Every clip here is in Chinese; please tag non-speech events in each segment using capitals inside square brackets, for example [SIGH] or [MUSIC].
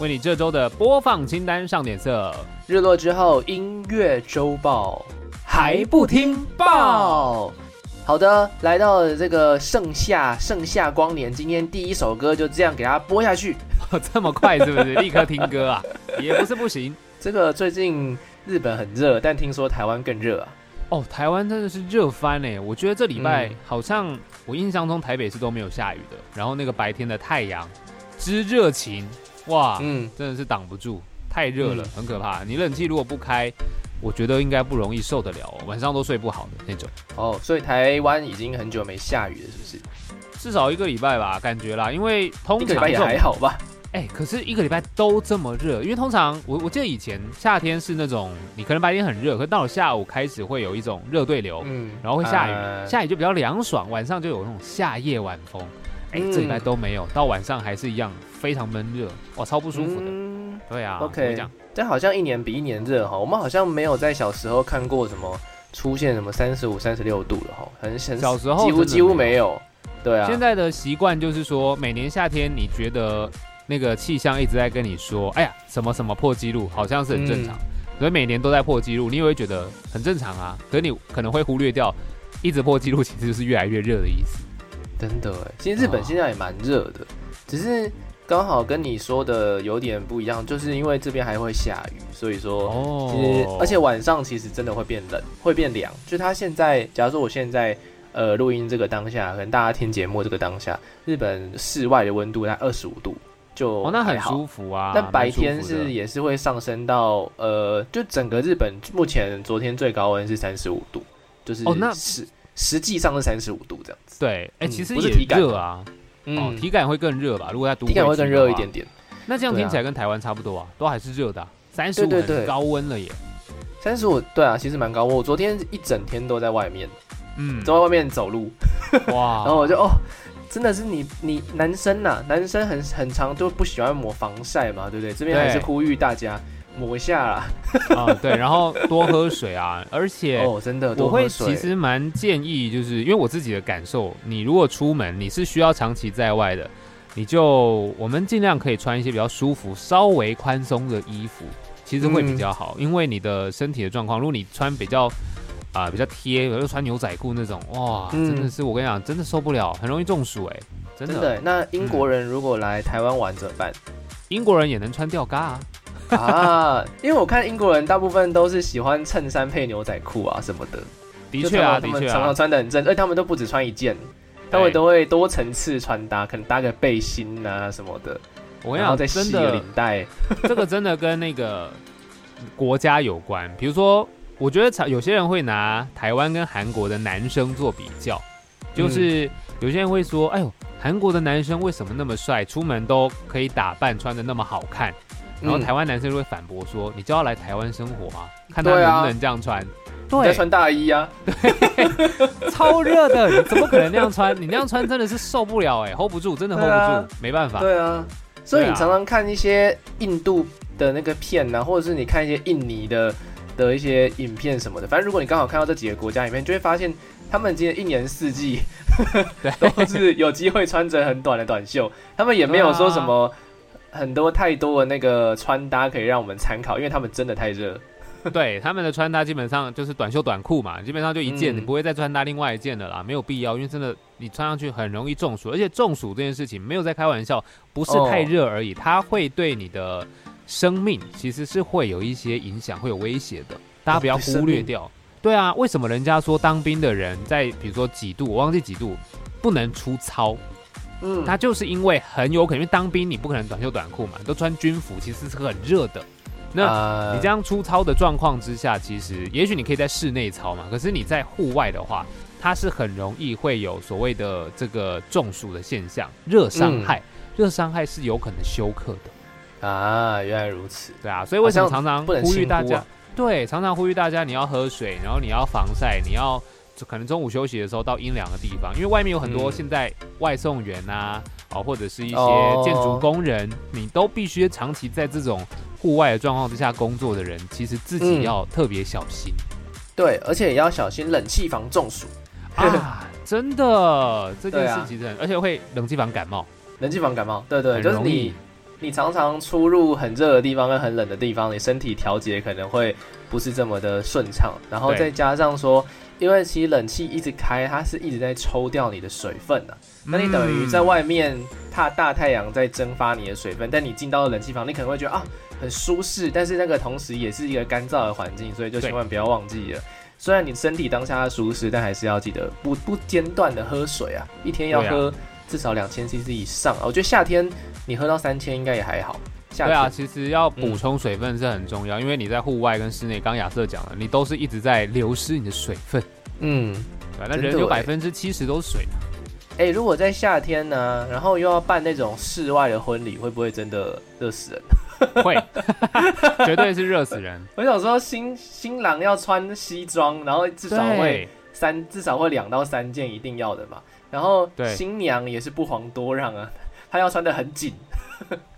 为你这周的播放清单上点色。日落之后，音乐周报还不听报？好的，来到了这个盛夏，盛夏光年，今天第一首歌就这样给大家播下去。[LAUGHS] 这么快是不是？[LAUGHS] 立刻听歌啊？也不是不行。这个最近日本很热，但听说台湾更热啊。哦，台湾真的是热翻哎！我觉得这礼拜好像我印象中台北是都没有下雨的，然后那个白天的太阳之热情，哇，嗯，真的是挡不住，太热了，很可怕。你冷气如果不开，我觉得应该不容易受得了，哦晚上都睡不好的那种。哦，所以台湾已经很久没下雨了，是不是？至少一个礼拜吧，感觉啦，因为通常也还好吧。哎，可是一个礼拜都这么热，因为通常我我记得以前夏天是那种你可能白天很热，可到了下午开始会有一种热对流，嗯，然后会下雨，下雨就比较凉爽，晚上就有那种夏夜晚风。哎，这礼拜都没有，到晚上还是一样非常闷热，哇，超不舒服的。对啊，OK，这好像一年比一年热哈，我们好像没有在小时候看过什么出现什么三十五、三十六度了哈，很很小时候几乎几乎没有。对啊，现在的习惯就是说，每年夏天你觉得。那个气象一直在跟你说，哎呀，什么什么破纪录，好像是很正常，所以每年都在破纪录，你也会觉得很正常啊。可是你可能会忽略掉，一直破纪录其实就是越来越热的意思。真的哎，其实日本现在也蛮热的，只是刚好跟你说的有点不一样，就是因为这边还会下雨，所以说，其实而且晚上其实真的会变冷，会变凉。就它现在，假如说我现在呃录音这个当下，可能大家听节目这个当下，日本室外的温度在二十五度。就哦，那很舒服啊。但白天是也是会上升到呃，就整个日本目前昨天最高温是三十五度，就是哦，那是实际上是三十五度这样子。对，哎，其实也体热啊，嗯，体感会更热吧？如果在体感会更热一点点。那这样听起来跟台湾差不多啊，都还是热的，三十五是高温了耶。三十五，对啊，其实蛮高。我昨天一整天都在外面，嗯，都在外面走路，哇，[LAUGHS] 然后我就哦。真的是你你男生呐，男生很很长都不喜欢抹防晒嘛，对不对？这边还是呼吁大家抹一下啦。[LAUGHS] 啊，对，然后多喝水啊，[LAUGHS] 而且哦，真的，我会其实蛮建议，就是因为我自己的感受，你如果出门你是需要长期在外的，你就我们尽量可以穿一些比较舒服、稍微宽松的衣服，其实会比较好，因为你的身体的状况，如果你穿比较。啊，比较贴，又穿牛仔裤那种，哇，真的是我跟你讲，真的受不了，很容易中暑哎，真的。那英国人如果来台湾玩怎么办？英国人也能穿吊嘎啊？[LAUGHS] 啊，因为我看英国人大部分都是喜欢衬衫配牛仔裤啊什么的。的确啊，的确啊，常常穿的很正，而且他们都不止穿一件，他们都会多层次穿搭，可能搭个背心啊什么的。我跟你讲，再系个领带，[LAUGHS] 这个真的跟那个国家有关，比如说。我觉得有些人会拿台湾跟韩国的男生做比较，就是有些人会说：“哎呦，韩国的男生为什么那么帅，出门都可以打扮穿的那么好看？”然后台湾男生就会反驳说：“你就要来台湾生活啊，看他能不能这样穿。”对，穿大衣啊，对，[LAUGHS] 超热的，你怎么可能那样穿？你那样穿真的是受不了哎，hold 不住，真的 hold 不住，没办法。对啊，所以你常常看一些印度的那个片呢，或者是你看一些印尼的。的一些影片什么的，反正如果你刚好看到这几个国家里面，就会发现他们今天一年四季 [LAUGHS] 都是有机会穿着很短的短袖，他们也没有说什么很多太多的那个穿搭可以让我们参考，因为他们真的太热。[LAUGHS] 对他们的穿搭基本上就是短袖短裤嘛，基本上就一件，你不会再穿搭另外一件的啦，没有必要，因为真的你穿上去很容易中暑，而且中暑这件事情没有在开玩笑，不是太热而已，它会对你的。生命其实是会有一些影响，会有威胁的，大家不要忽略掉。[LAUGHS] 对啊，为什么人家说当兵的人在比如说几度，我忘记几度，不能出操？嗯，他就是因为很有可能，因为当兵你不可能短袖短裤嘛，都穿军服，其实是很热的。那你这样粗糙的状况之下，其实也许你可以在室内操嘛，可是你在户外的话，它是很容易会有所谓的这个中暑的现象，热伤害，热伤害是有可能休克的。啊，原来如此。对啊，所以为什么常常呼吁大家啊？对，常常呼吁大家你要喝水，然后你要防晒，你要就可能中午休息的时候到阴凉的地方，因为外面有很多嗯现在外送员啊，哦，或者是一些哦建筑工人，你都必须长期在这种户外的状况之下工作的人，其实自己嗯要特别小心、对，而且也要小心冷气房中暑，啊！真的，这件事其实很，而且会冷气房感冒。冷气房感冒。对对，很就是容易你你常常出入很热的地方跟很冷的地方，你身体调节可能会不是这么的顺畅，然后再加上说，因为其实冷气一直开，它是一直在抽掉你的水分的、那你等于在嗯外面大大太阳在蒸发你的水分，但你进到了冷气房，你可能会觉得啊很舒适，但是那个同时也是一个干燥的环境，所以就千万不要忘记了。虽然你身体当下舒适，但还是要记得不不间断的喝水啊，一天要喝至少两千 CC 以上啊。我觉得夏天你喝到三千应该也还好。对啊，其实要补充水分是很重要，因为你在户外跟室内，刚亚瑟讲了，你都是一直在流失你的水分，嗯，对吧？那人有欸百分之七十都是水嘛，哎、如果在夏天呢，然后又要办那种室外的婚礼，会不会真的热死人？[LAUGHS] 会，[LAUGHS] 绝对是热死人。[LAUGHS] 我想说新新郎要穿西装，然后至少会，三至少会两到三件一定要的嘛。然后新娘也是不遑多让啊，她要穿的很紧。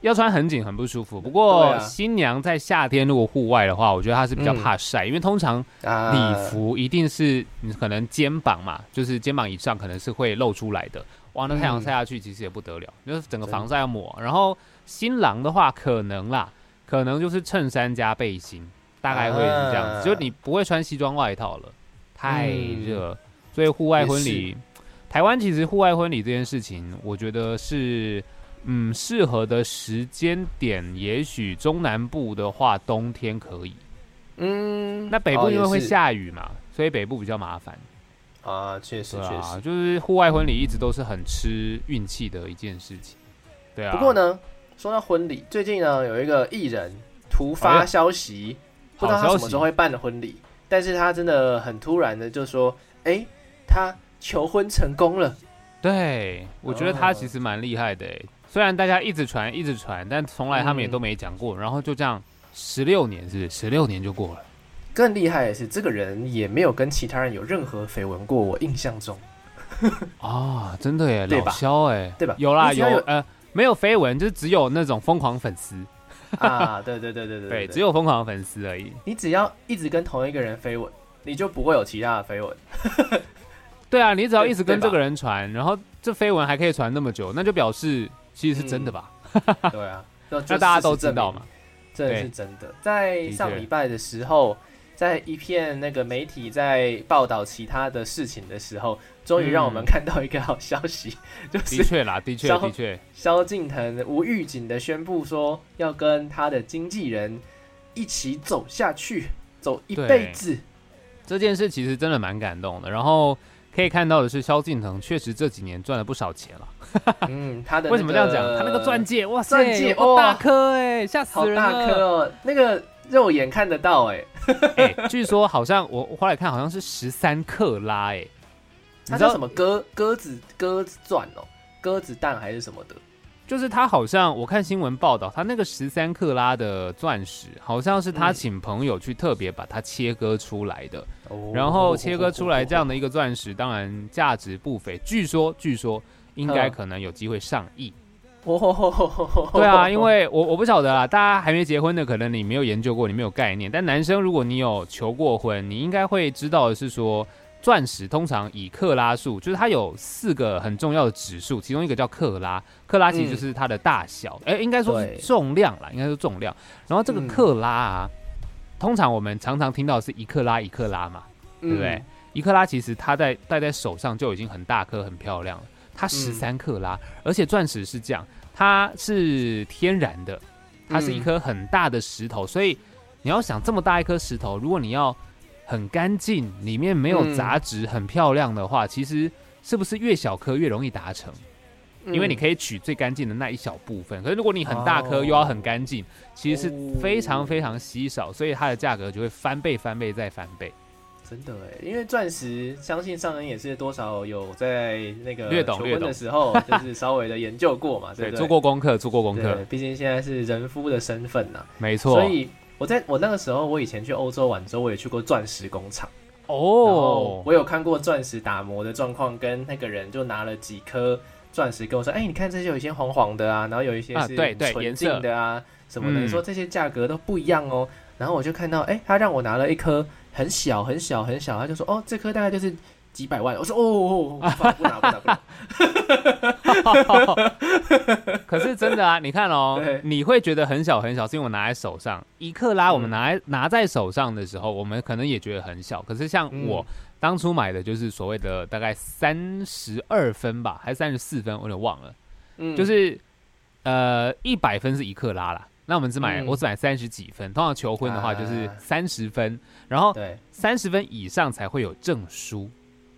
要穿很紧很不舒服。不过啊新娘在夏天如果户外的话，我觉得她是比较嗯怕晒，因为通常啊礼服一定是你可能肩膀嘛，就是肩膀以上可能是会露出来的。哇，那太阳嗯晒下去其实也不得了，就是整个防晒要抹。然后新郎的话，可能啦，可能就是衬衫加背心，大概会是这样子，啊就你不会穿西装外套了，太嗯热。所以户外婚礼，台湾其实户外婚礼这件事情，我觉得是。嗯，适合的时间点，也许中南部的话，冬天可以。嗯，那北部因为会下雨嘛，所以北部比较麻烦。啊，确实确实。就是户外婚礼一直都是很吃运气的一件事情。对啊。不过，呢，说到婚礼，最近呢有一个艺人突哎发消息，不知道他什么时候会办的婚礼，但是他真的很突然的就说，哎、他求婚成功了。对我觉得他哦其实蛮厉害的诶。虽然大家一直传一直传，但从来他们也嗯都没讲过，然后就这样十六年是不是？十六年就过了。更厉害的是，这个人也没有跟其他人有任何绯闻过，我印象中。啊，[LAUGHS] 真的耶，老肖哎，对吧有啦，有呃，没有绯闻，就是只有那种疯狂粉丝，[LAUGHS] 啊，对对对对对对，只有疯狂粉丝而已。你只要一直跟同一个人绯闻，你就不会有其他的绯闻。对啊，你只要一直跟这个人传，然后这绯闻还可以传那么久，那就表示其实是真的吧？对啊，那那大家都知道嘛。这是真的。在上礼拜的时候，在一片那个媒体在报道其他的事情的时候，终于让我们嗯看到一个好消息，[LAUGHS] 就的确啦，的确的确，萧敬腾无预警的宣布说要跟他的经纪人一起走下去，走一辈子。这件事其实真的蛮感动的。然后可以看到的是，萧敬腾确实这几年赚了不少钱了。[LAUGHS] 嗯，他的、为什么这样讲？他那个钻戒，哇塞，钻戒哦大颗哎，吓死人好大颗！哦，那个肉眼看得到哎、[LAUGHS] 哎，据说好像我我后来看好像是十三克拉哎，它叫你知道什么鸽鸽子鸽子钻哦，鸽子蛋还是什么的？就是他好像我看新闻报道，他那个十三克拉的钻石，好像是他嗯请朋友去特别把它切割出来的。哦然后切割出来这样的一个钻石，当然价值不菲，据说据说应该嗯可能有机会上亿。哦，对啊，因为我我不晓得啦，大家还没结婚的，可能你没有研究过，你没有概念。但男生如果你有求过婚，你应该会知道的是说，钻石通常以克拉数，就是它有四个很重要的指数，其中一个叫克拉，克拉其实就是它的大小，哎、应该说是重量啦，应该说重量。然后这个嗯克拉啊，通常我们常常听到是一克拉一克拉嘛，对对不对？？一克拉其实它在戴在手上就已经很大颗、很漂亮了。它十嗯三克拉，而且钻石是这样，它是天然的，它是一嗯颗很大的石头，所以你要想这么大一颗石头，如果你要很干净，里面没有嗯杂质，很漂亮的话，其实是不是越小颗越容易达成？因为你可以以取最干净的那一小部分。可是如果你很大颗哦又要很干净，其实是非常哦非常稀少，所以它的价格就会翻倍、翻倍再翻倍。真的哎，因为钻石，相信上人也是多少有在那个略懂略懂的时候，[LAUGHS] 就是稍微的研究过嘛，[LAUGHS] 对？做过功课，做过功课。毕竟现在是人夫的身份呐，没错。所以我在我那个时候，我以前去欧洲玩之后，我也去过钻石工厂哦，我有看过钻石打磨的状况，跟那个人就拿了几颗钻石跟我说：“哎，你看这些有一些黄黄的啊，然后有一些是纯净的啊什么的，你说这些价格都不一样哦。”然后我就看到，哎，他让我拿了一颗。很小很小很小，他就说哦，这颗大概就是几百万。我说哦，[LAUGHS] 不拿不拿不拿。[LAUGHS] 可是真的啊，你看哦，[LAUGHS] 你会觉得很小很小，是因为我拿在手上一克拉，我们拿拿在手上的时候，我们可能也觉得很小。可是像我当初买的就是所谓的大概三十二分吧，还是三十四分，我有点忘了。嗯，就是呃一百分是一克拉啦。那我们只买，我只买三十几分。通常求婚的话就是三十分，然后三十分以上才会有证书，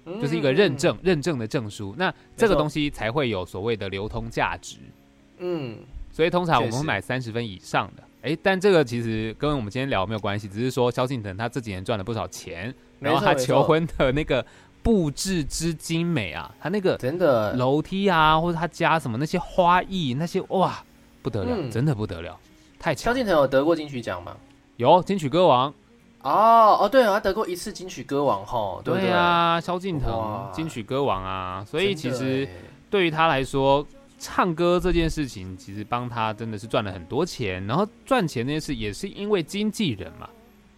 就是一个认证认证的证书。那这个东西才会有所谓的流通价值。嗯，所以通常我们会买三十分以上的。哎，但这个其实跟我们今天聊没有关系，只是说萧敬腾他这几年赚了不少钱，然后他求婚的那个布置之精美啊，他那个真的楼梯啊，或者他家什么那些花艺那些哇不得了，真的不得了。太强萧敬腾有得过金曲奖吗？有金曲歌王哦哦，对啊，他得过一次金曲歌王哈。对啊，萧敬腾金曲歌王啊，所以其实对于他来说，唱歌这件事情其实帮他真的是赚了很多钱。然后赚钱那件事也是因为经纪人嘛，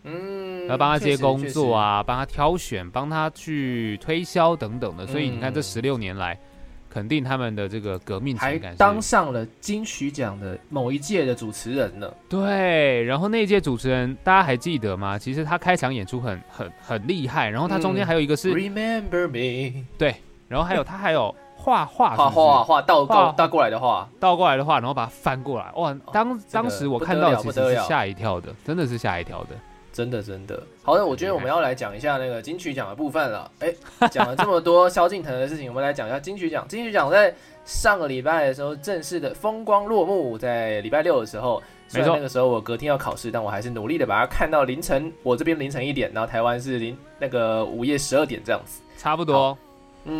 嗯，要帮他接工作啊，帮他挑选，帮他去推销等等的。所以你看这十六年来。肯定他们的这个革命情感，当上了金曲奖的某一届的主持人了。对，然后那一届主持人大家还记得吗？其实他开场演出很很很厉害，然后他中间还有一个是 Remember Me，对，然后还有他还有画画画画画倒过倒过来的画，倒过来的画，然后把它翻过来，哇！当当时我看到其实是吓一跳的，真的是吓一跳的。真的真的，好的，我觉得我们要来讲一下那个金曲奖的部分了。哎，讲了这么多萧敬腾的事情，我们来讲一下金曲奖。金曲奖在上个礼拜的时候正式的风光落幕，在礼拜六的时候，虽然那个时候我隔天要考试，但我还是努力的把它看到凌晨，我这边凌晨一点，然后台湾是零那个午夜十二点这样子，差不多。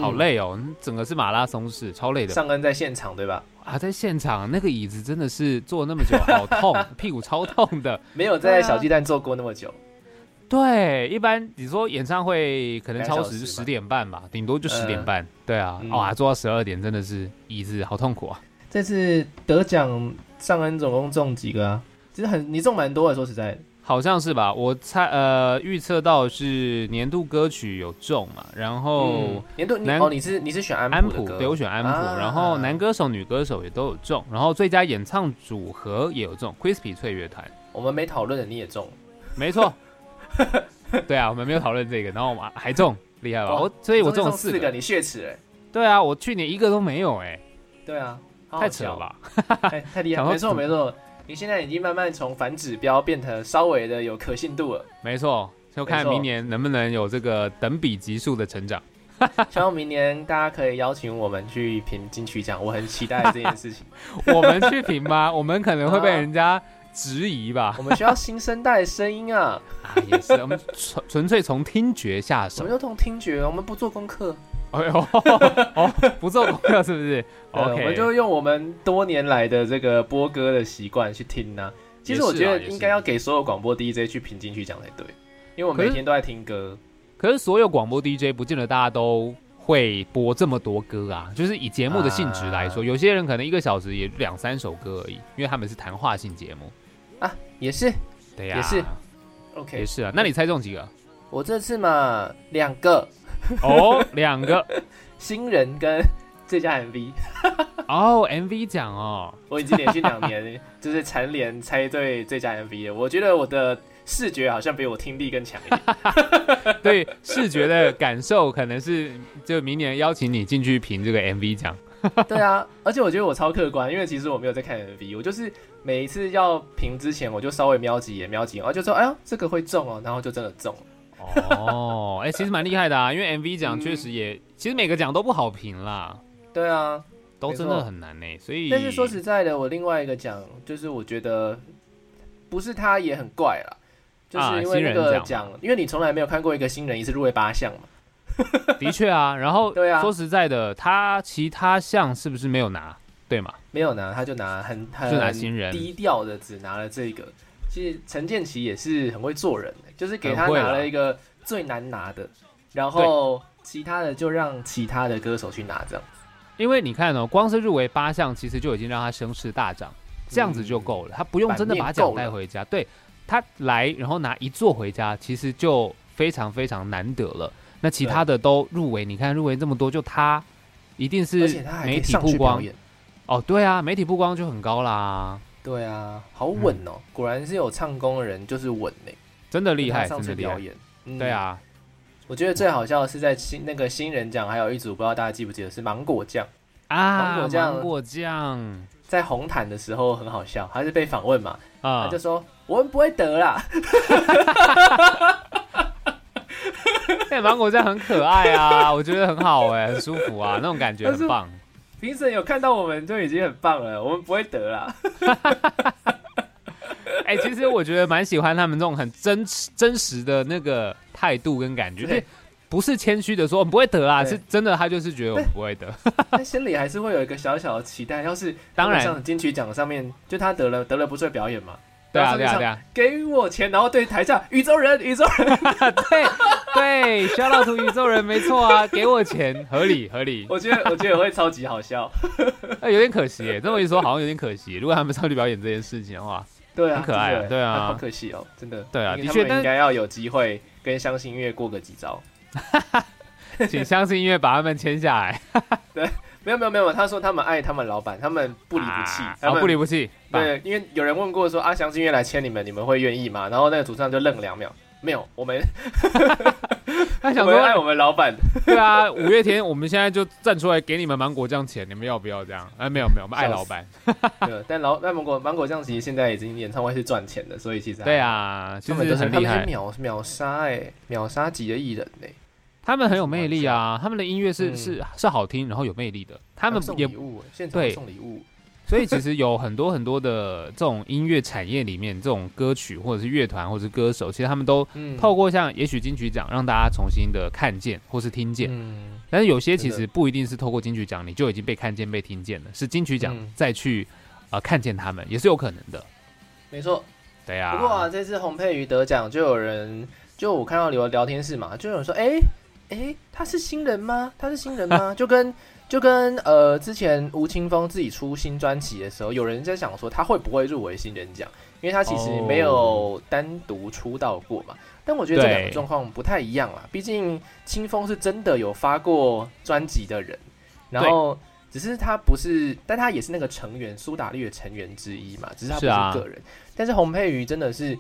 好累哦，整个是马拉松式，超累的。上恩在现场对吧？啊，在现场那个椅子真的是坐那么久，好痛，[LAUGHS] 屁股超痛的。没有在小鸡蛋坐过那么久。对，一般你说演唱会可能超时十点半吧，顶多就十点半。对啊，哇，坐到十二点真的是椅子好痛苦啊。这次得奖上恩总共中几个啊？其实很你中蛮多的，说实在。好像是吧，我猜呃预测到是年度歌曲有中嘛，然后年度男哦你是你是选安安普，对我选安普，然后男歌手女歌手也都有中，然后最佳演唱组合也有中，Crispy 翠乐团，我们没讨论的你也中，没错，[LAUGHS] 对啊，我们没有讨论这个，然后我们还中，厉害吧？我所以我中了四个，你血耻哎，对啊，我去年一个都没有哎，对啊，太扯了吧，太太厉害，[LAUGHS] 没错没错。你现在已经慢慢从反指标变成稍微的有可信度了。没错，就看明年能不能有这个等比级数的成长。[LAUGHS] 希望明年大家可以邀请我们去评金曲奖，我很期待这件事情。[LAUGHS] 我们去评吗？[LAUGHS] 我们可能会被人家质疑吧。我们需要新生代的声音啊！啊，也是，我们纯纯粹从听觉下手。什么叫从听觉？我们不做功课。哎呦，[LAUGHS] 哦，不做功课是不是？OK，我们就用我们多年来的这个播歌的习惯去听呢。其实我觉得应该要给所有广播 DJ 去评进去讲才对，因为我每天都在听歌。可是所有广播 DJ 不见得大家都会播这么多歌啊。就是以节目的性质来说，有些人可能一个小时也两三首歌而已，因为他们是谈话性节目啊。也是，对呀，也是。OK，也是啊。那你猜中几个？我这次嘛，两个。哦，两个新人跟最佳 MV 哦，MV 奖哦，我已经连续两年就是蝉联猜对最佳 MV 了。我觉得我的视觉好像比我听力更强一点。[LAUGHS] 对视觉的感受，可能是就明年邀请你进去评这个 MV 奖。[LAUGHS] 对啊，而且我觉得我超客观，因为其实我没有在看 MV，我就是每一次要评之前，我就稍微瞄几眼，瞄几眼，然后就说：“哎呀，这个会中哦。”然后就真的中了。哦，哎，其实蛮厉害的啊，因为 MV [LAUGHS] 奖确实也，其实每个奖都不好评啦。对啊，都真的很难呢。所以，但是说实在的，我另外一个奖就是我觉得不是他也很怪啦，就是因为那个奖，因为你从来没有看过一个新人一次入围八项嘛。[LAUGHS] 的确啊，然后对啊，说实在的，他其他项是不是没有拿？对嘛？没有拿，他就拿很很低调的，只拿了这个。其实陈建奇也是很会做人的，就是给他拿了一个最难拿的，然后其他的就让其他的歌手去拿这样。因为你看哦，光是入围八项，其实就已经让他声势大涨，这样子就够了，他不用真的把奖带回家。对他来，然后拿一座回家，其实就非常非常难得了。那其他的都入围，你看入围这么多，就他一定是媒体曝光。哦，对啊，媒体曝光就很高啦。对啊，好稳哦，果然是有唱功的人就是稳呢，真的厉害，上次表演。对啊。我觉得最好笑的是在新那个新人奖，还有一组不知道大家记不记得是芒果酱啊，芒果酱，芒果酱在红毯的时候很好笑，还是被访问嘛，他就说我们不会得啦。哎，[LAUGHS] 芒果酱很可爱啊，我觉得很好哎，很舒服啊，那种感觉很棒。评审有看到我们就已经很棒了，我们不会得啦。[LAUGHS] 哎，其实我觉得蛮喜欢他们这种很真真实的那个态度跟感觉，不是谦虚的说我们不会得啊，是真的，他就是觉得我们不会得，[LAUGHS] 但心里还是会有一个小小的期待。要是当然，像金曲奖上面，就他得了得了不错表演嘛。对啊，对啊，对啊！给我钱，然后对台下宇宙人，宇宙人，[LAUGHS] 对对，小老图宇宙人，没错啊，给我钱，合理合理。我觉得我觉得会超级好笑，[LAUGHS] 哎，有点可惜耶，这么一说好像有点可惜。如果他们上去表演这件事情的话，对啊，很可爱啊，对啊，好可惜哦，真的。对啊，的确应该要有机会跟相信音乐过个几招，[LAUGHS] 请相信音乐把他们签下来。[LAUGHS] 对。没有没有没有，他说他们爱他们老板，他们不离不弃，他们不离不弃。对，因为有人问过说阿翔是因为来签你们，你们会愿意吗？然后那个主唱就愣两秒，没有，我们 [LAUGHS] 他想说爱我们老板。对啊，五月天，我们现在就站出来给你们芒果酱钱，你们要不要这样？哎，没有没有，我们爱老板。对，但老但芒果芒果酱其实现在已经演唱会是赚钱的，所以其实对啊，他们都很厉害，秒秒杀哎，秒杀级的艺人哎。他们很有魅力啊！他们的音乐是是是好听，然后有魅力的。他们也对送礼物，所以其实有很多很多的这种音乐产业里面，这种歌曲或者是乐团或者是歌手，其实他们都透过像也许金曲奖让大家重新的看见或是听见。嗯，但是有些其实不一定是透过金曲奖你就已经被看见被听见了，是金曲奖再去呃看见他们也是有可能的。没错，对呀。不过啊，这次洪佩瑜得奖，就有人就我看到聊聊天室嘛，就有人说，哎。哎，他是新人吗？他是新人吗？就跟就跟呃，之前吴青峰自己出新专辑的时候，有人在想说他会不会入围新人奖，因为他其实没有单独出道过嘛。但我觉得这两个状况不太一样啦，毕竟清风是真的有发过专辑的人，然后只是他不是，但他也是那个成员苏打绿的成员之一嘛，只是他不是个人。但是洪佩瑜真的是。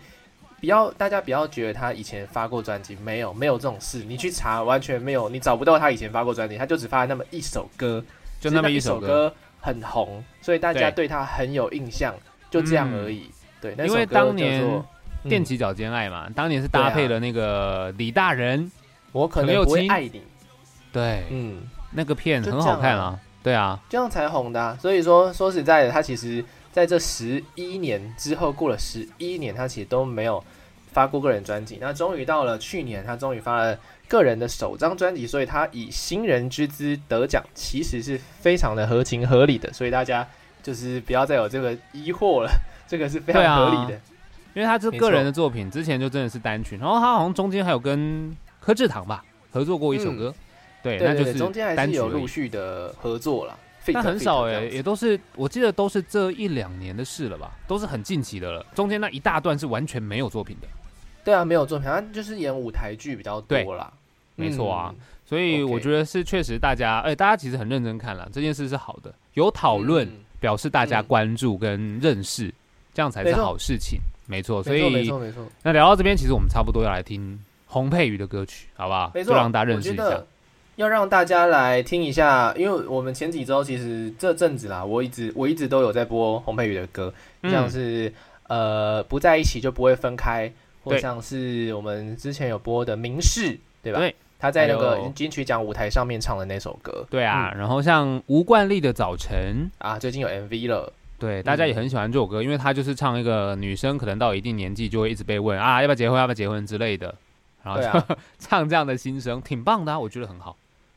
不要，大家不要觉得他以前发过专辑，没有，没有这种事。你去查，完全没有，你找不到他以前发过专辑，他就只发了那么一首歌，就那么一首歌很红，所以大家对他很有印象，就这样而已。对，因为当年踮起脚尖爱嘛，当年是搭配了那个李大人，我可能不会爱你。对，嗯，那个片很好看啊，对啊，这样才红的。所以说，说实在的，他其实。在这十一年之后，过了十一年，他其实都没有发过个人专辑。那终于到了去年，他终于发了个人的首张专辑，所以他以新人之姿得奖，其实是非常的合情合理的。所以大家就是不要再有这个疑惑了，这个是非常合理的。因为他这个人的作品之前就真的是单曲，然后他好像中间还有跟柯志堂吧合作过一首歌，对，那就是中间还是有陆续的合作了。但很少哎，也都是我记得都是这一两年的事了吧，都是很近期的了。中间那一大段是完全没有作品的。对啊，没有作品，他就是演舞台剧比较多啦。没错啊，所以我觉得是确实大家，哎，大家其实很认真看了这件事是好的，有讨论表示大家关注跟认识，这样才是好事情。没错，所以没错没错。那聊到这边，其实我们差不多要来听洪佩瑜的歌曲，好不好？没错，让大家认识一下。要让大家来听一下，因为我们前几周其实这阵子啦，我一直我一直都有在播洪佩瑜的歌，像是呃不在一起就不会分开，或像是我们之前有播的《明示》，对吧？对，他在那个金曲奖舞台上面唱的那首歌。对啊，然后像吴冠丽的《早晨》啊，最近有 MV 了。对，大家也很喜欢这首歌，因为他就是唱一个女生可能到一定年纪就会一直被问啊要不要结婚要不要结婚之类的，然后就 [LAUGHS] 唱这样的心声，挺棒的，我觉得很好。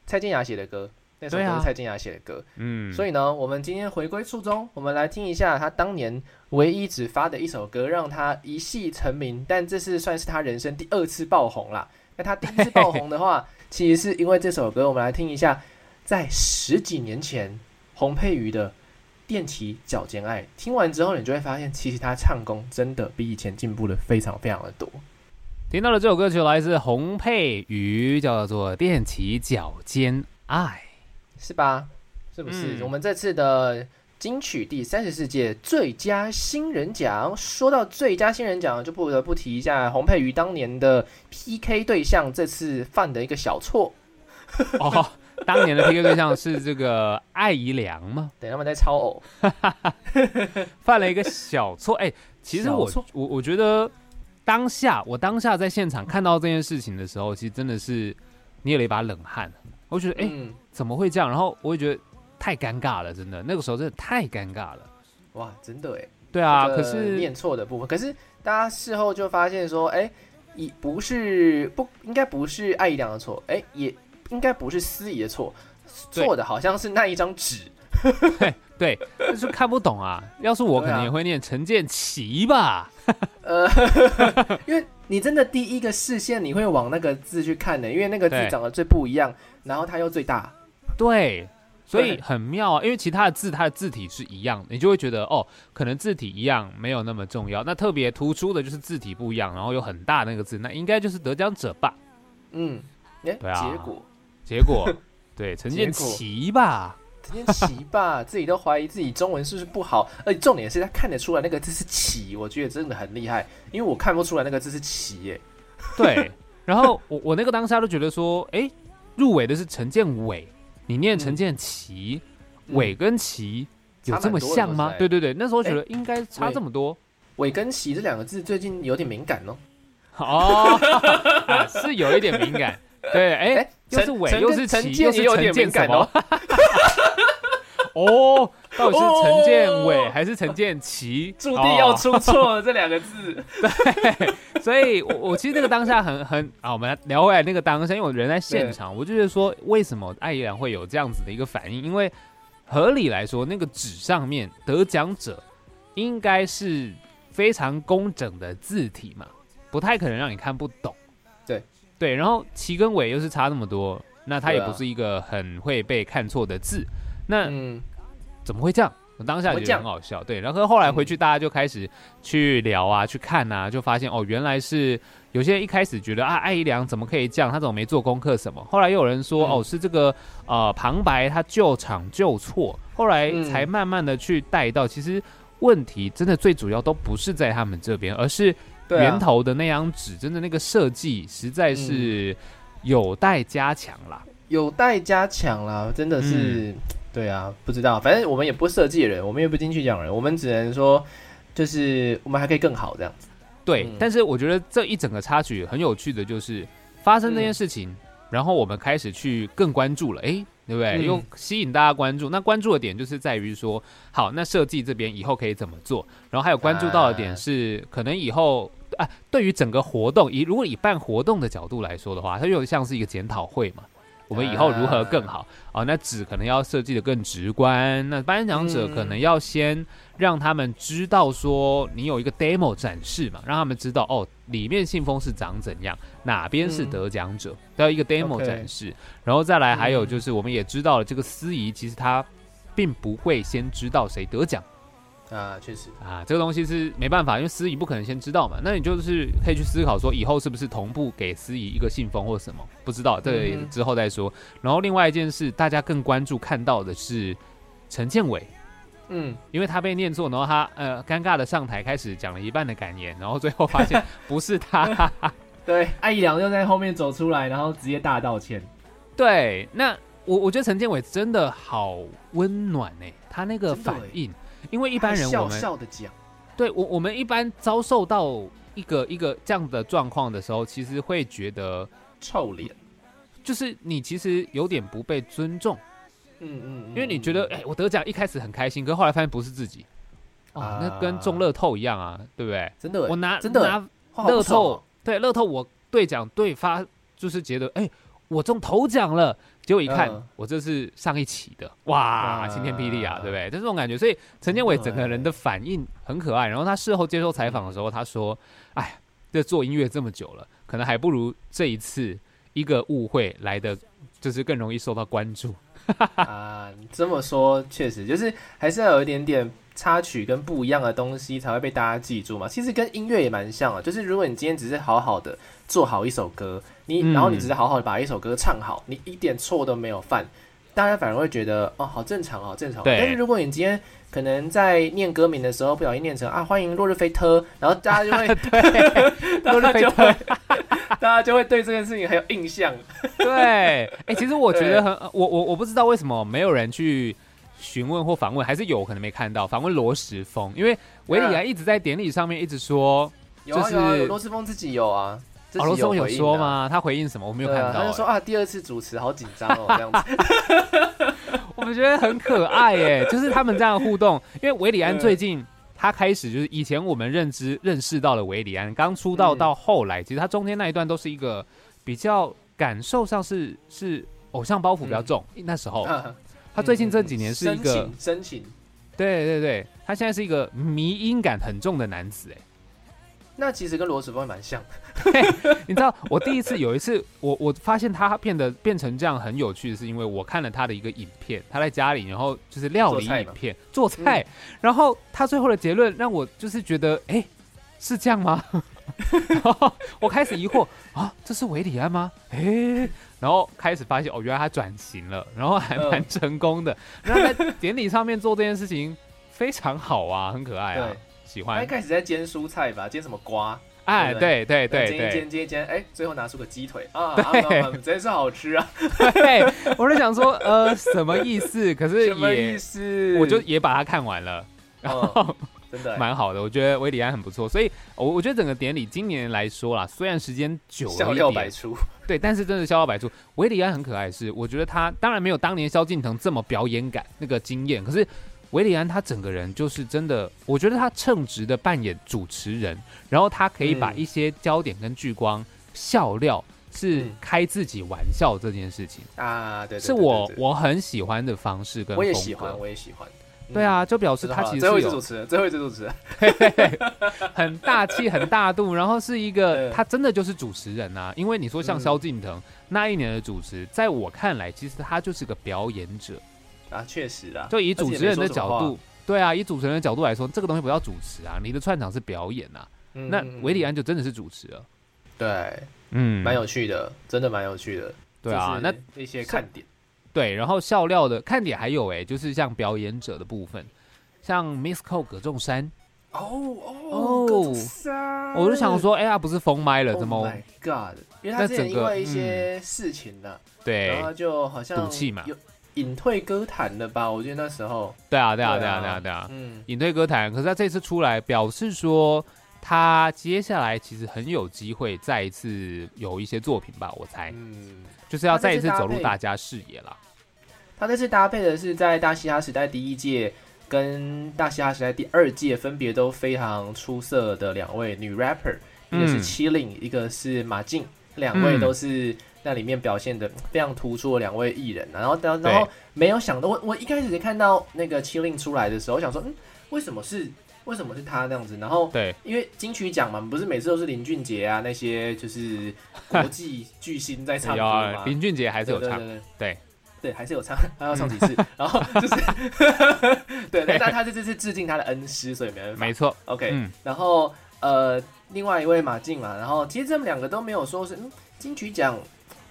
蔡健雅写的歌，那首歌是蔡健雅写的歌，嗯，所以呢，我们今天回归初衷，我们来听一下他当年唯一只发的一首歌，让他一戏成名，但这是算是他人生第二次爆红啦。那他第一次爆红的话，[LAUGHS] 其实是因为这首歌，我们来听一下，在十几年前，洪佩瑜的。踮起脚尖爱，听完之后，你就会发现，其实他唱功真的比以前进步的非常非常的多。听到了这首歌曲来自洪佩瑜，叫做《踮起脚尖爱》，是吧？是不是？我们这次的金曲第三十四届最佳新人奖，说到最佳新人奖，就不得不提一下洪佩瑜当年的 PK 对象，这次犯的一个小错。[LAUGHS] 哦。当年的 PK 对象是这个艾怡良吗？对，他们在抄偶，[LAUGHS] 犯了一个小错。哎，其实我我我觉得当下我当下在现场看到这件事情的时候，其实真的是捏了一把冷汗。我觉得哎，怎么会这样？然后我也觉得太尴尬了，真的，那个时候真的太尴尬了。哇，真的哎。对啊，可是念错的部分，可是大家事后就发现说，哎，也不是不应该不是艾姨良的错，哎也。应该不是司仪的错，错的好像是那一张纸。对 [LAUGHS] 对，就是看不懂啊。要是我，可能也会念陈建奇吧。呃，[LAUGHS] 因为你真的第一个视线你会往那个字去看的，因为那个字长得最不一样，然后它又最大。对，所以很妙啊。因为其他的字它的字体是一样的，你就会觉得哦，可能字体一样没有那么重要。那特别突出的就是字体不一样，然后有很大那个字，那应该就是得奖者吧？嗯，哎，对啊，结果。结果，[LAUGHS] 对陈建奇吧，陈建奇吧，自己都怀疑自己中文是不是不好，而且重点是他看得出来那个字是奇，我觉得真的很厉害，因为我看不出来那个字是奇耶。对，然后我我那个当下都觉得说，哎，入围的是陈建伟，你念陈建奇，伟跟奇有这么像吗？对对对，那时候觉得应该差这么多。伟跟奇这两个字最近有点敏感哦。哦，[LAUGHS] 是有一点敏感。对，哎。又是伟，又是奇，又是陈建什么？哦，到底是陈建伟还是陈建奇？注定要出错这两个字。[LAUGHS] 对，所以，我我其实那个当下很很啊，我们聊回来那个当下，因为我人在现场，我就觉得说，为什么艾怡良会有这样子的一个反应？因为合理来说，那个纸上面得奖者应该是非常工整的字体嘛，不太可能让你看不懂。对对，然后奇跟伟又是差那么多，那他也不是一个很会被看错的字，那怎么会这样？我当下觉得很好笑。对，然后后来回去大家就开始去聊啊，去看啊，就发现哦，原来是有些人一开始觉得啊，艾怡良怎么可以这样？他怎么没做功课什么？后来又有人说哦，是这个呃旁白他救场救错，后来才慢慢的去带到，其实问题真的最主要都不是在他们这边，而是。源头的那张纸，真的那个设计实在是有待加强啦，有待加强啦，真的是，对啊，不知道，反正我们也不设计人，我们也不进去讲人，我们只能说，就是我们还可以更好这样子。对，但是我觉得这一整个插曲很有趣的就是发生这件事情，然后我们开始去更关注了，哎。对不对？又吸引大家关注。那关注的点就是在于说，好，那设计这边以后可以怎么做？然后还有关注到的点是，可能以后啊，对于整个活动，以如果以办活动的角度来说的话，它又像是一个检讨会嘛。我们以后如何更好啊？那纸可能要设计的更直观。那颁奖者可能要先让他们知道说，你有一个 demo 展示嘛，让他们知道哦，里面信封是长怎样，哪边是得奖者，都要一个 demo 展示。然后再来，还有就是我们也知道了，这个司仪其实他并不会先知道谁得奖。啊，确实啊，这个东西是没办法，因为司仪不可能先知道嘛。那你就是可以去思考说，以后是不是同步给司仪一个信封或什么？不知道，这个之后再说。然后另外一件事，大家更关注看到的是陈建伟，嗯，因为他被念错，然后他呃尴尬的上台开始讲了一半的感言，然后最后发现 [LAUGHS] 不是他。[LAUGHS] 对，艾怡良就在后面走出来，然后直接大道歉。对，那我我觉得陈建伟真的好温暖哎，他那个反应。因为一般人我们笑的讲，对我我们一般遭受到一个一个这样的状况的时候，其实会觉得臭脸，就是你其实有点不被尊重，嗯嗯，因为你觉得哎，我得奖一开始很开心，可后来发现不是自己，啊，那跟中乐透一样啊，对不对？真的欸，我拿真的拿乐透对乐透，我兑奖对发就是觉得，哎、我中头奖了。结果一看，嗯我这是上一期的，哇，晴天霹雳啊，对不对？就这种感觉。所以陈建伟整个人的反应很可爱。然后他事后接受采访的时候，他说：“哎，这做音乐这么久了，可能还不如这一次一个误会来的，就是更容易受到关注。[LAUGHS] 啊，你这么说确实就是还是要有一点点插曲跟不一样的东西才会被大家记住嘛。其实跟音乐也蛮像啊，就是如果你今天只是好好的做好一首歌，你、嗯然后你只是好好的把一首歌唱好，你一点错都没有犯，大家反而会觉得哦，好正常哦，好正常但是如果你今天可能在念歌名的时候不小心念成啊，欢迎落日飞特，然后大家就会 [LAUGHS] 落日飞特大家就会对这件事情很有印象。[LAUGHS] 对，哎、其实我觉得很，我我我不知道为什么没有人去询问或访问，还是有可能没看到访问罗时丰，因为维里安一直在典礼上面一直说，有啊就是有啊，有罗时峰自己有啊。自哦，己罗松有？说吗？他回应什么？我没有看到、哎他就说啊，第二次主持好紧张哦，这样子。[LAUGHS] 我们觉得很可爱耶，就是他们这样互动。因为维里安最近他开始就是以前我们认知认识到了维里安，刚出道嗯到后来，其实他中间那一段都是一个比较感受上是是偶像包袱比较重。那时候啊他最近这几年是一个深情，深情。对对对，他现在是一个迷音感很重的男子哎。那其实跟罗时丰也蛮像的。你知道，我第一次有一次，我我发现他变得变成这样很有趣，是因为我看了他的一个影片，他在家里，然后就是料理影片做菜，然后他最后的结论让我就是觉得，哎、是这样吗？[LAUGHS] 然后我开始疑惑啊，这是维里安吗？哎、然后开始发现哦，原来他转型了，然后还蛮嗯成功的。然后在典礼上面做这件事情非常好啊，很可爱啊对，喜欢他一。开始在煎蔬菜吧，煎什么瓜？哎，对对对对对煎一煎，煎一煎，哎，最后拿出个鸡腿啊，啊啊啊真是好吃啊！[LAUGHS] 对，我就想说，呃，什么意思？可是什么也意，思？我就也把它看完了，然后嗯真的蛮好的。我觉得维里安很不错，所以我我觉得整个典礼今年来说啦，虽然时间久了一点，料百出。对，但是真的笑料百出。维里安很可爱的是，我觉得他当然没有当年萧敬腾这么表演感那个经验，可是。维里安他整个人就是真的，我觉得他称职的扮演主持人，然后他可以把嗯一些焦点跟聚光、笑料是嗯开自己玩笑这件事情，啊，对，对是对对对我我很喜欢的方式跟我也喜欢，我也喜欢。对啊，就表示他其实最后一次主持人，最后一次主持人。[LAUGHS] 很大气、很大度，然后是一个 [LAUGHS] 他真的就是主持人啊。因为你说像嗯萧敬腾那一年的主持，在我看来，其实他就是个表演者。啊，确实啊，就以主持人的角度，对啊，以主持人的角度来说，这个东西不叫主持啊，你的串场是表演啊。嗯那维里安安就真的是主持了，对，嗯，蛮有趣的，真的蛮有趣的。对啊。那这是一些看点。对，然后笑料的看点还有哎、就是像表演者的部分，像 Miss Cole 葛仲山，哦哦哦，我就想说，哎、呀，不是封麦了，，Oh 怎么 my God！因为他之前因为一些事情呢，对然后就好像赌气嘛有隐退歌坛了吧？我觉得那时候，对啊，对啊，对啊，对啊对啊，嗯，隐退歌坛。可是他这次出来表示说，他接下来其实很有机会再一次有一些作品吧，我猜，嗯，就是要再一次走入大家视野啦。他这次搭配的是在大嘻哈时代第一届跟大嘻哈时代第二届分别都非常出色的两位女 rapper，一个是嗯七令，一个是马静，两位嗯都是那里面表现的非常突出的两位艺人啊。然后，然后，对然后没有想到，我我一开始看到那个七令出来的时候，我想说，嗯，为什么是为什么是他那样子？然后对，因为金曲奖嘛，不是每次都是林俊杰啊那些就是国 [LAUGHS] 际巨星在唱歌有啊嘛，林俊杰还是有唱，对对对对对，还是有唱，他要唱几次，[LAUGHS] 然后就是 [LAUGHS] 对，但但他这次是致敬他的恩师，所以没办法。没错，OK，、嗯，然后呃，另外一位马静嘛，然后其实他们两个都没有说是嗯金曲奖，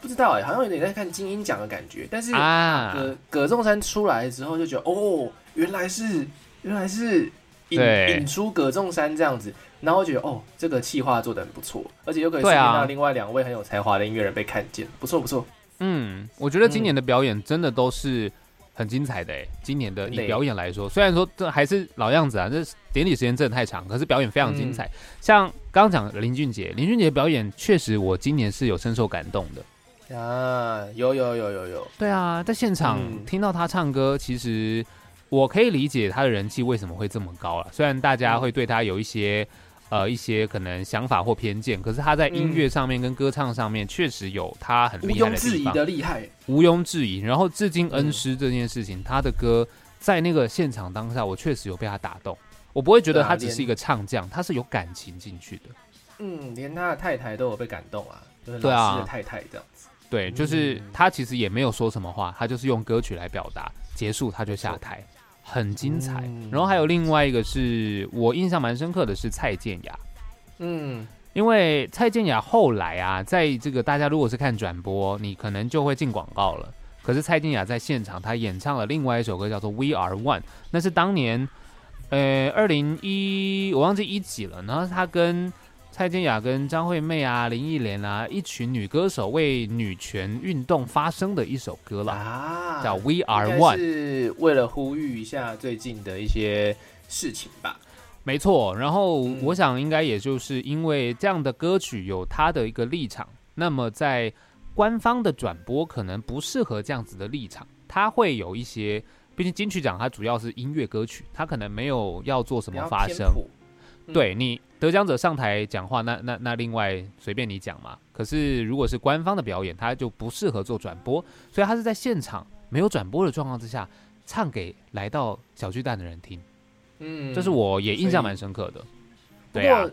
不知道哎，好像有点在看金鹰奖的感觉，但是啊，葛葛仲山出来之后就觉得哦，原来是原来是引对引出葛仲山这样子，然后觉得哦，这个企划做的很不错，而且又可以让另外两位很有才华的音乐人被看见，不错不错。嗯，我觉得今年的表演真的都是很精彩的诶。今年的以表演来说，虽然说这还是老样子啊，这典礼时间真的太长，可是表演非常精彩。嗯像刚刚讲林俊杰，林俊杰表演确实我今年是有深受感动的。啊，有有有有有，对啊，在现场嗯听到他唱歌，其实我可以理解他的人气为什么会这么高了。虽然大家会对他有一些呃一些可能想法或偏见，可是他在音乐上面跟歌唱上面确实有他很毋厉害庸置疑的厉害。毋庸置疑。然后至今恩师这件事情，他的歌在那个现场当下，我确实有被他打动。我不会觉得他只是一个唱将，他是有感情进去的。嗯，连他的太太都有被感动啊，就是对啊老师的太太这样子。对，就是嗯他其实也没有说什么话，他就是用歌曲来表达，结束他就下台，很精彩。嗯然后还有另外一个是我印象蛮深刻的是蔡健雅，嗯，因为蔡健雅后来啊，在这个大家如果是看转播，你可能就会进广告了。可是蔡健雅在现场，她演唱了另外一首歌，叫做《We Are One》，那是当年，呃，二零一我忘记一几了。然后她跟蔡健雅、跟张惠妹啊、林忆莲啊，一群女歌手为女权运动发声的一首歌了，啊，叫《We Are One》。是为了呼吁一下最近的一些事情吧。没错，然后嗯我想应该也就是因为这样的歌曲有它的一个立场，那么在官方的转播可能不适合这样子的立场，它会有一些，毕竟金曲奖它主要是音乐歌曲，它可能没有要做什么发声。对你得奖者上台讲话，那那那另外随便你讲嘛。可是如果是官方的表演，他就不适合做转播，所以他是在现场没有转播的状况之下唱给来到小巨蛋的人听，嗯这是我也印象蛮深刻的。不对啊过，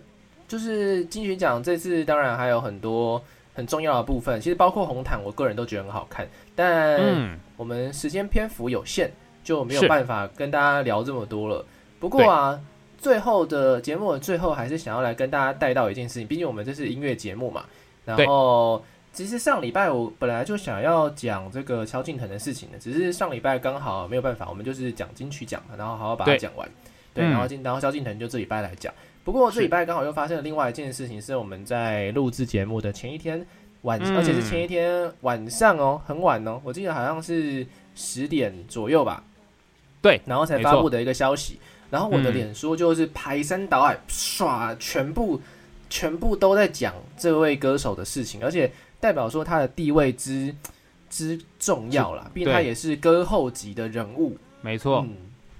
就是金曲奖这次当然还有很多很重要的部分，其实包括红毯，我个人都觉得很好看。但嗯，我们时间篇幅有限，就没有办法跟大家聊这么多了。不过啊，最后的节目的最后，还是想要来跟大家带到一件事情，毕竟我们这是音乐节目嘛。然后，其实上礼拜我本来就想要讲这个萧敬腾的事情的，只是上礼拜刚好没有办法，我们就是讲金曲奖，然后好好把它讲完。对，嗯然后今然后萧敬腾就这礼拜来讲。不过这礼拜刚好又发生了另外一件事情，是我们在录制节目的前一天晚，嗯而且是前一天晚上哦，很晚哦，我记得好像是十点左右吧。对然后才发布的一个消息。然后我的嗯脸书就是排山倒海，唰，全部全部都在讲这位歌手的事情，而且代表说他的地位之之重要啦，毕竟他也是歌后级的人物。没错，嗯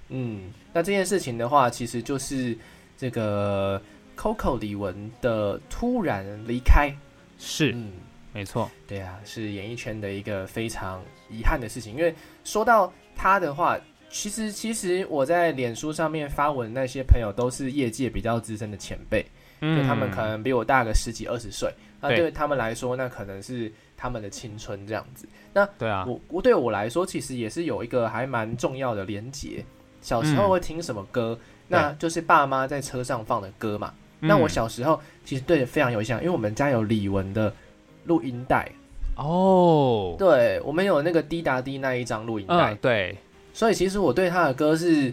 嗯，那这件事情的话，其实就是这个 Coco 李玟的突然离开。是嗯，没错，对啊，是演艺圈的一个非常遗憾的事情。因为说到他的话，其实其实我在脸书上面发文那些朋友都是业界比较资深的前辈，就嗯他们可能比我大个十几二十岁，那对对他们来说，那可能是他们的青春这样子。那对啊，我我对我来说，其实也是有一个还蛮重要的连结。小时候嗯会听什么歌，那就是爸妈在车上放的歌嘛。那嗯我小时候其实对非常有印象，因为我们家有李玟的录音带，哦，对我们有那个滴答滴那一张录音带，嗯，对，所以其实我对他的歌是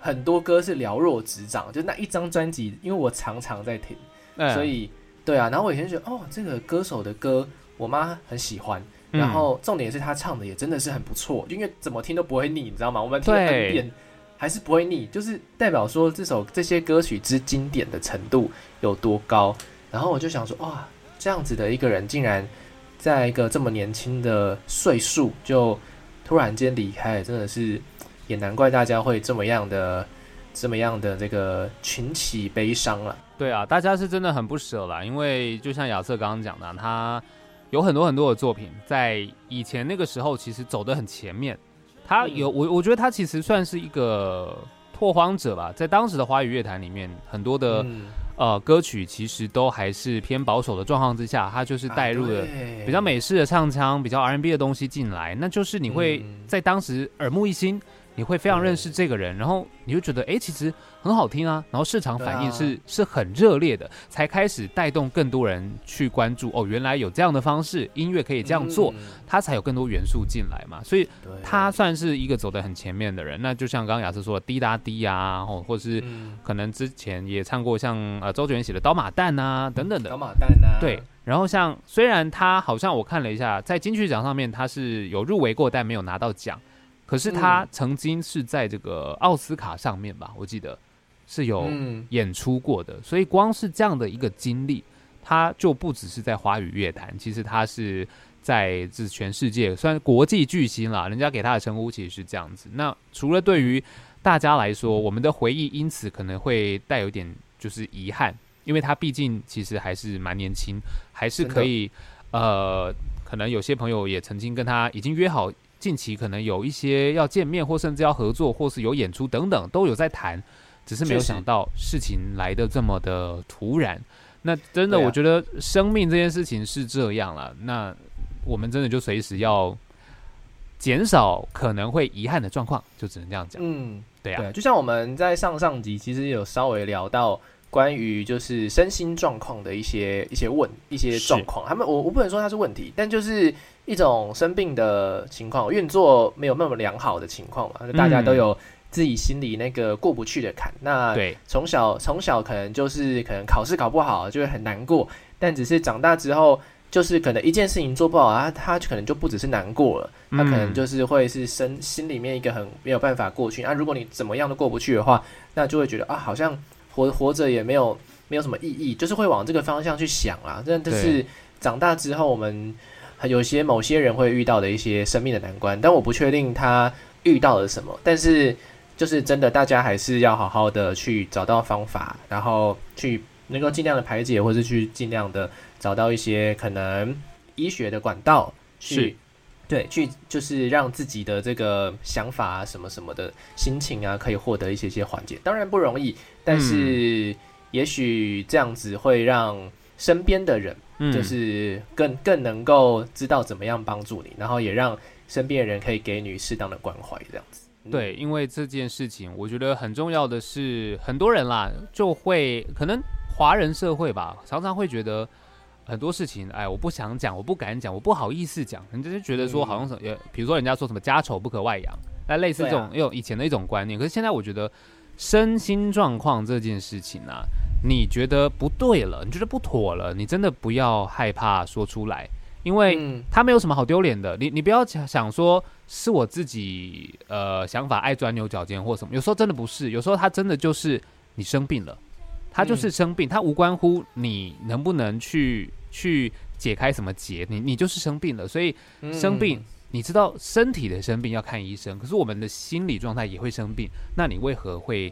很多歌是了若指掌，就那一张专辑，因为我常常在听，嗯所以对啊。然后我以前觉得，哦，这个歌手的歌我妈很喜欢，嗯然后重点是他唱的也真的是很不错，因为怎么听都不会腻，你知道吗？我们听了对 N 遍还是不会腻，就是代表说这首这些歌曲之经典的程度有多高。然后我就想说，哇，这样子的一个人竟然在一个这么年轻的岁数就突然间离开了，真的是也难怪大家会这么样的这么样的这个群起悲伤了。对啊，大家是真的很不舍啦，因为就像亚瑟刚刚讲的，他有很多很多的作品，在以前那个时候其实走得很前面。他嗯有我，我觉得他其实算是一个拓荒者吧，在当时的华语乐坛里面，很多的、嗯呃歌曲其实都还是偏保守的状况之下，他就是带入了比较美式的唱腔、比较 R&B 的东西进来，那就是你会嗯。在当时耳目一新，你会非常认识这个人，然后你就觉得哎、诶其实很好听啊，然后市场反应是、啊。是很热烈的，才开始带动更多人去关注哦，原来有这样的方式，音乐可以这样做，嗯。它才有更多元素进来嘛，所以他算是一个走得很前面的人。那就像刚刚雅思说的，滴答滴啊，或或是嗯。可能之前也唱过像呃周杰伦写的《刀马旦》啊等等的。刀，马旦啊，对，然后像虽然他好像我看了一下，在金曲奖上面他是有入围过，但没有拿到奖。可是他嗯曾经是在这个奥斯卡上面吧，我记得是有嗯演出过的。所以光是这样的一个经历，他就不只是在华语乐坛，其实他是在这全世界算国际巨星了，人家给他的称呼其实是这样子。那除了对于大家来说，我们的回忆因此可能会带有点就是遗憾，因为他毕竟其实还是蛮年轻，还是可以呃，可能有些朋友也曾经跟他已经约好近期可能有一些要见面，或甚至要合作，或是有演出等等都有在谈，只是没有想到事情来的这么的突然。那真的，我觉得生命这件事情是这样了。那我们真的就随时要减少可能会遗憾的状况，就只能这样讲。嗯，对啊，就像我们在上上集其实有稍微聊到关于就是身心状况的一些一些问一些状况，他们我我不能说它是问题，但就是一种生病的情况，运作没有那么良好的情况嘛，大家都有自己心里那个过不去的坎。那对，从小从小可能就是可能考试考不好就会很难过，但只是长大之后。就是可能一件事情做不好啊，他可能就不只是难过了，他可能就是会是身心里面一个很没有办法过去啊。如果你怎么样都过不去的话，那就会觉得啊，好像活活着也没有没有什么意义，就是会往这个方向去想啊。这这是长大之后我们有些某些人会遇到的一些生命的难关，但我不确定他遇到了什么。但是就是真的，大家还是要好好的去找到方法，然后去能够尽量的排解，或是去尽量的。找到一些可能医学的管道去，对，去就是让自己的这个想法啊，什么什么的心情啊，可以获得一些些缓解。当然不容易，但是也许这样子会让身边的人，就是更更能够知道怎么样帮助你，然后也让身边的人可以给你适当的关怀，这样子。对，因为这件事情，我觉得很重要的是，很多人啦，就会可能华人社会吧，常常会觉得。很多事情，哎，我不想讲，我不敢讲，我不好意思讲，人家就觉得说好像什么，比如说人家说什么家丑不可外扬，那类似这种，有以前的一种观念。可是现在我觉得身心状况这件事情啊，你觉得不对了，你觉得不妥了，你真的不要害怕说出来，因为他没有什么好丢脸的。你你不要想说是我自己呃想法爱钻牛角尖或什么，有时候真的不是，有时候他真的就是你生病了。他就是生病，他无关乎你能不能去去解开什么结，你你就是生病了，所以生病，你知道身体的生病要看医生，可是我们的心理状态也会生病，那你为何会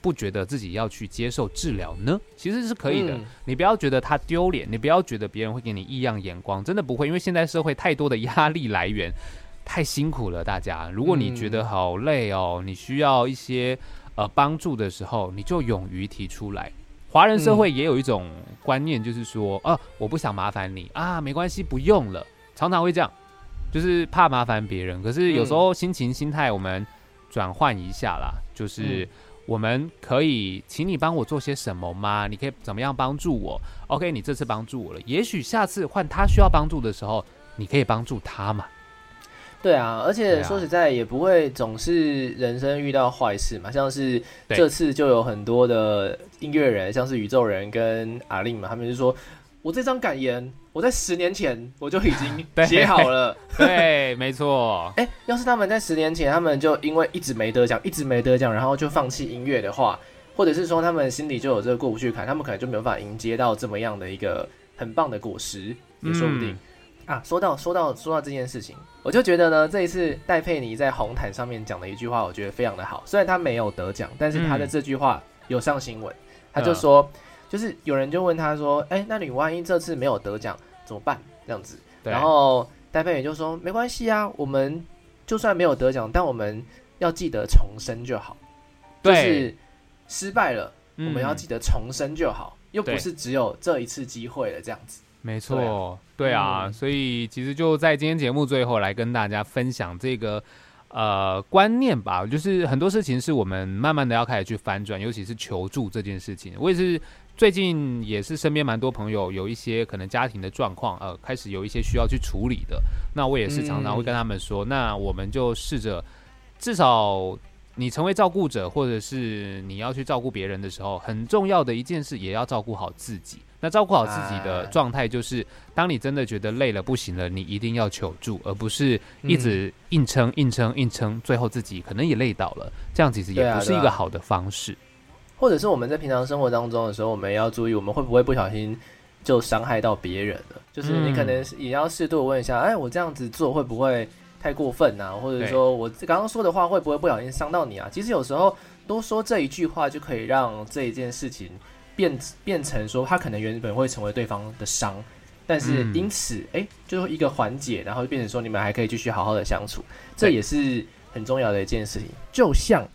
不觉得自己要去接受治疗呢？其实是可以的，你不要觉得他丢脸，你不要觉得别人会给你异样眼光，真的不会，因为现在社会太多的压力来源，太辛苦了，大家，如果你觉得好累哦，你需要一些。呃，帮助的时候你就勇于提出来。华人社会也有一种观念，就是说，啊，我不想麻烦你啊，没关系，不用了。常常会这样，就是怕麻烦别人。可是有时候心情、心态，我们转换一下啦，就是我们可以，请你帮我做些什么吗？你可以怎么样帮助我？OK，你这次帮助我了，也许下次换他需要帮助的时候，你可以帮助他嘛。对啊，而且说实在也不会总是人生遇到坏事嘛，像是这次就有很多的音乐人，像是宇宙人跟阿令嘛，他们就说，我这张感言我在十年前我就已经 [LAUGHS] 写好了，[LAUGHS] 对，没错。哎，要是他们在十年前，他们就因为一直没得奖，一直没得奖，然后就放弃音乐的话，或者是说他们心里就有这个过不去坎，他们可能就没有办法迎接到这么样的一个很棒的果实，也说不定。啊，说到说到说到这件事情，我就觉得呢，这一次戴佩妮在红毯上面讲的一句话，我觉得非常的好。虽然他没有得奖，但是他的这句话有上新闻。他就说，就是有人就问他说：“哎，那你万一这次没有得奖怎么办？”这样子，然后戴佩妮就说：“没关系啊，我们就算没有得奖，但我们要记得重生就好。就是失败了，我们要记得重生就好，又不是只有这一次机会了，这样子。”没错，对啊，所以其实就在今天节目最后来跟大家分享这个呃观念吧，就是很多事情是我们慢慢的要开始去翻转，尤其是求助这件事情。我也是最近也是身边蛮多朋友有一些可能家庭的状况，呃，开始有一些需要去处理的，那我也是常常会跟他们说，那我们就试着至少。你成为照顾者，或者是你要去照顾别人的时候，很重要的一件事，也要照顾好自己。那照顾好自己的状态，就是当你真的觉得累了、不行了，你一定要求助，而不是一直硬撑、硬撑、硬撑，最后自己可能也累倒了。这样其实也不是一个好的方式。或者是我们在平常生活当中的时候，我们要注意，我们会不会不小心就伤害到别人了。就是你可能也要适度问一下，哎，我这样子做会不会太过分啊？或者说我刚刚说的话会不会不小心伤到你啊？其实有时候多说这一句话就可以让这一件事情变变成说，他可能原本会成为对方的伤。但是因此，哎，就是一个缓解，然后变成说你们还可以继续好好的相处，这也是很重要的一件事情。就像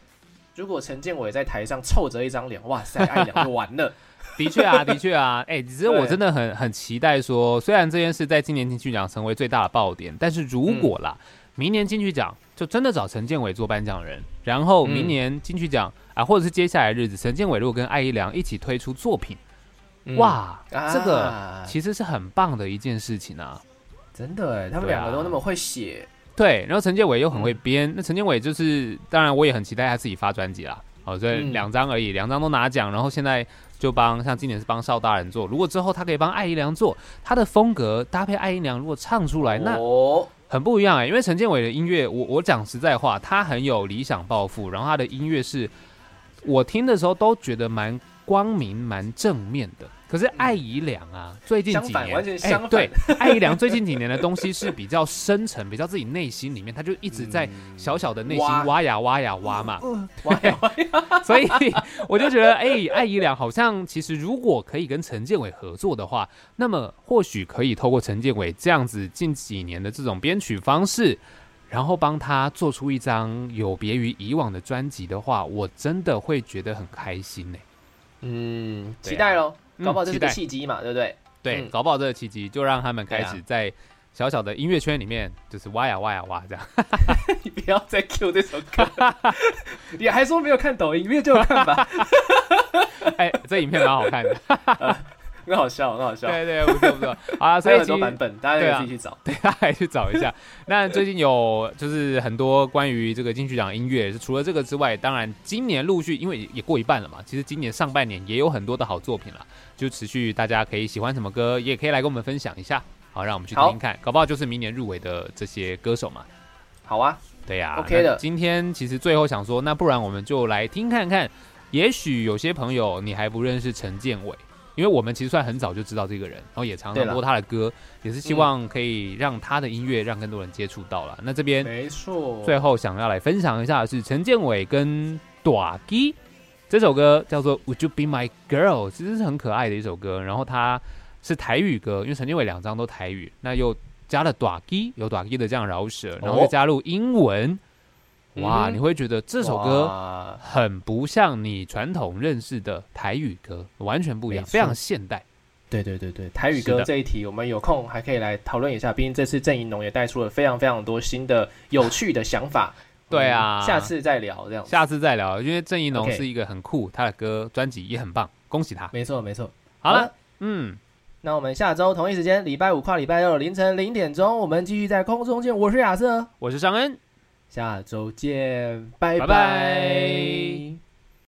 如果陈建伟在台上臭着一张脸，哇塞，[LAUGHS] 爱良就完了。的确啊，[LAUGHS] 的确啊，哎，其实我真的很很期待说，虽然这件事在今年金曲奖成为最大的爆点，但是如果啦，明年金曲奖就真的找陈建伟做颁奖人，然后明年金曲奖啊，或者是接下来日子，陈建伟如果跟艾怡良一起推出作品。哇，这个其实是很棒的一件事情啊！真的哎，他们两个都那么会写，对。然后陈建伟又很会编，那陈建伟就是，当然我也很期待他自己发专辑啦。哦，所以两张而已，两张都拿奖，然后现在就帮，像今年是帮邵大人做。如果之后他可以帮艾怡良做，他的风格搭配艾怡良，如果唱出来，那很不一样哎。因为陈建伟的音乐，我我讲实在话，他很有理想抱负，然后他的音乐是我听的时候都觉得蛮。光明蛮正面的，可是艾怡良啊，最近几年哎，对，艾怡良最近几年的东西是比较深沉，比较自己内心里面，他就一直在小小的内心挖。呀挖呀挖嘛，挖呀 [LAUGHS] 挖呀，所以我就觉得，哎，艾怡良好像其实如果可以跟陈建伟合作的话，那么或许可以透过陈建伟这样子近几年的这种编曲方式，然后帮他做出一张有别于以往的专辑的话，我真的会觉得很开心呢。嗯，期待喽，搞不好这是个契机嘛，对不对？对，搞不好这个契机就让他们开始在小小的音乐圈里面，就是挖呀挖呀挖这样。[LAUGHS] 你不要再 Q 这首歌，[LAUGHS] 你还说没有看抖音，没有就看吧。[LAUGHS] 哎，这影片蛮好看的。[LAUGHS] 很好笑，很好笑。对对，不错不错。啊，[LAUGHS] 所以很多版本，大家可以自己去找。[LAUGHS] 对，大家可以去找一下。那最近有就是很多关于这个金曲奖音乐，除了这个之外，当然今年陆续因为也过一半了嘛，其实今年上半年也有很多的好作品了，就持续大家可以喜欢什么歌，也可以来跟我们分享一下。好，让我们去听听看，搞不好就是明年入围的这些歌手嘛。好啊，对呀，OK 的。今天其实最后想说，那不然我们就来听看看，也许有些朋友你还不认识陈建伟。因为我们其实算很早就知道这个人，然后也常常播他的歌，也是希望可以让他的音乐让更多人接触到了。那这边没错，最后想要来分享一下的是陈建伟跟短基这首歌叫做《Would You Be My Girl》，其实是很可爱的一首歌。然后它是台语歌，因为陈建伟两张都台语，那又加了短基有短基的这样饶舌，然后又加入英文。哇，你会觉得这首歌很不像你传统认识的台语歌，完全不一样，非常现代。对对对对，台语歌这一题，我们有空还可以来讨论一下。毕竟这次郑怡农也带出了非常非常多新的有趣的想法。[LAUGHS] 对啊，下次再聊这样。下次再聊，因为郑怡农是一个很酷，他的歌专辑也很棒，恭喜他。没错没错。好了，嗯，那我们下周同一时间，礼拜五跨礼拜六凌晨零点钟，我们继续在空中见。我是亚瑟，我是尚恩。下周见，拜拜。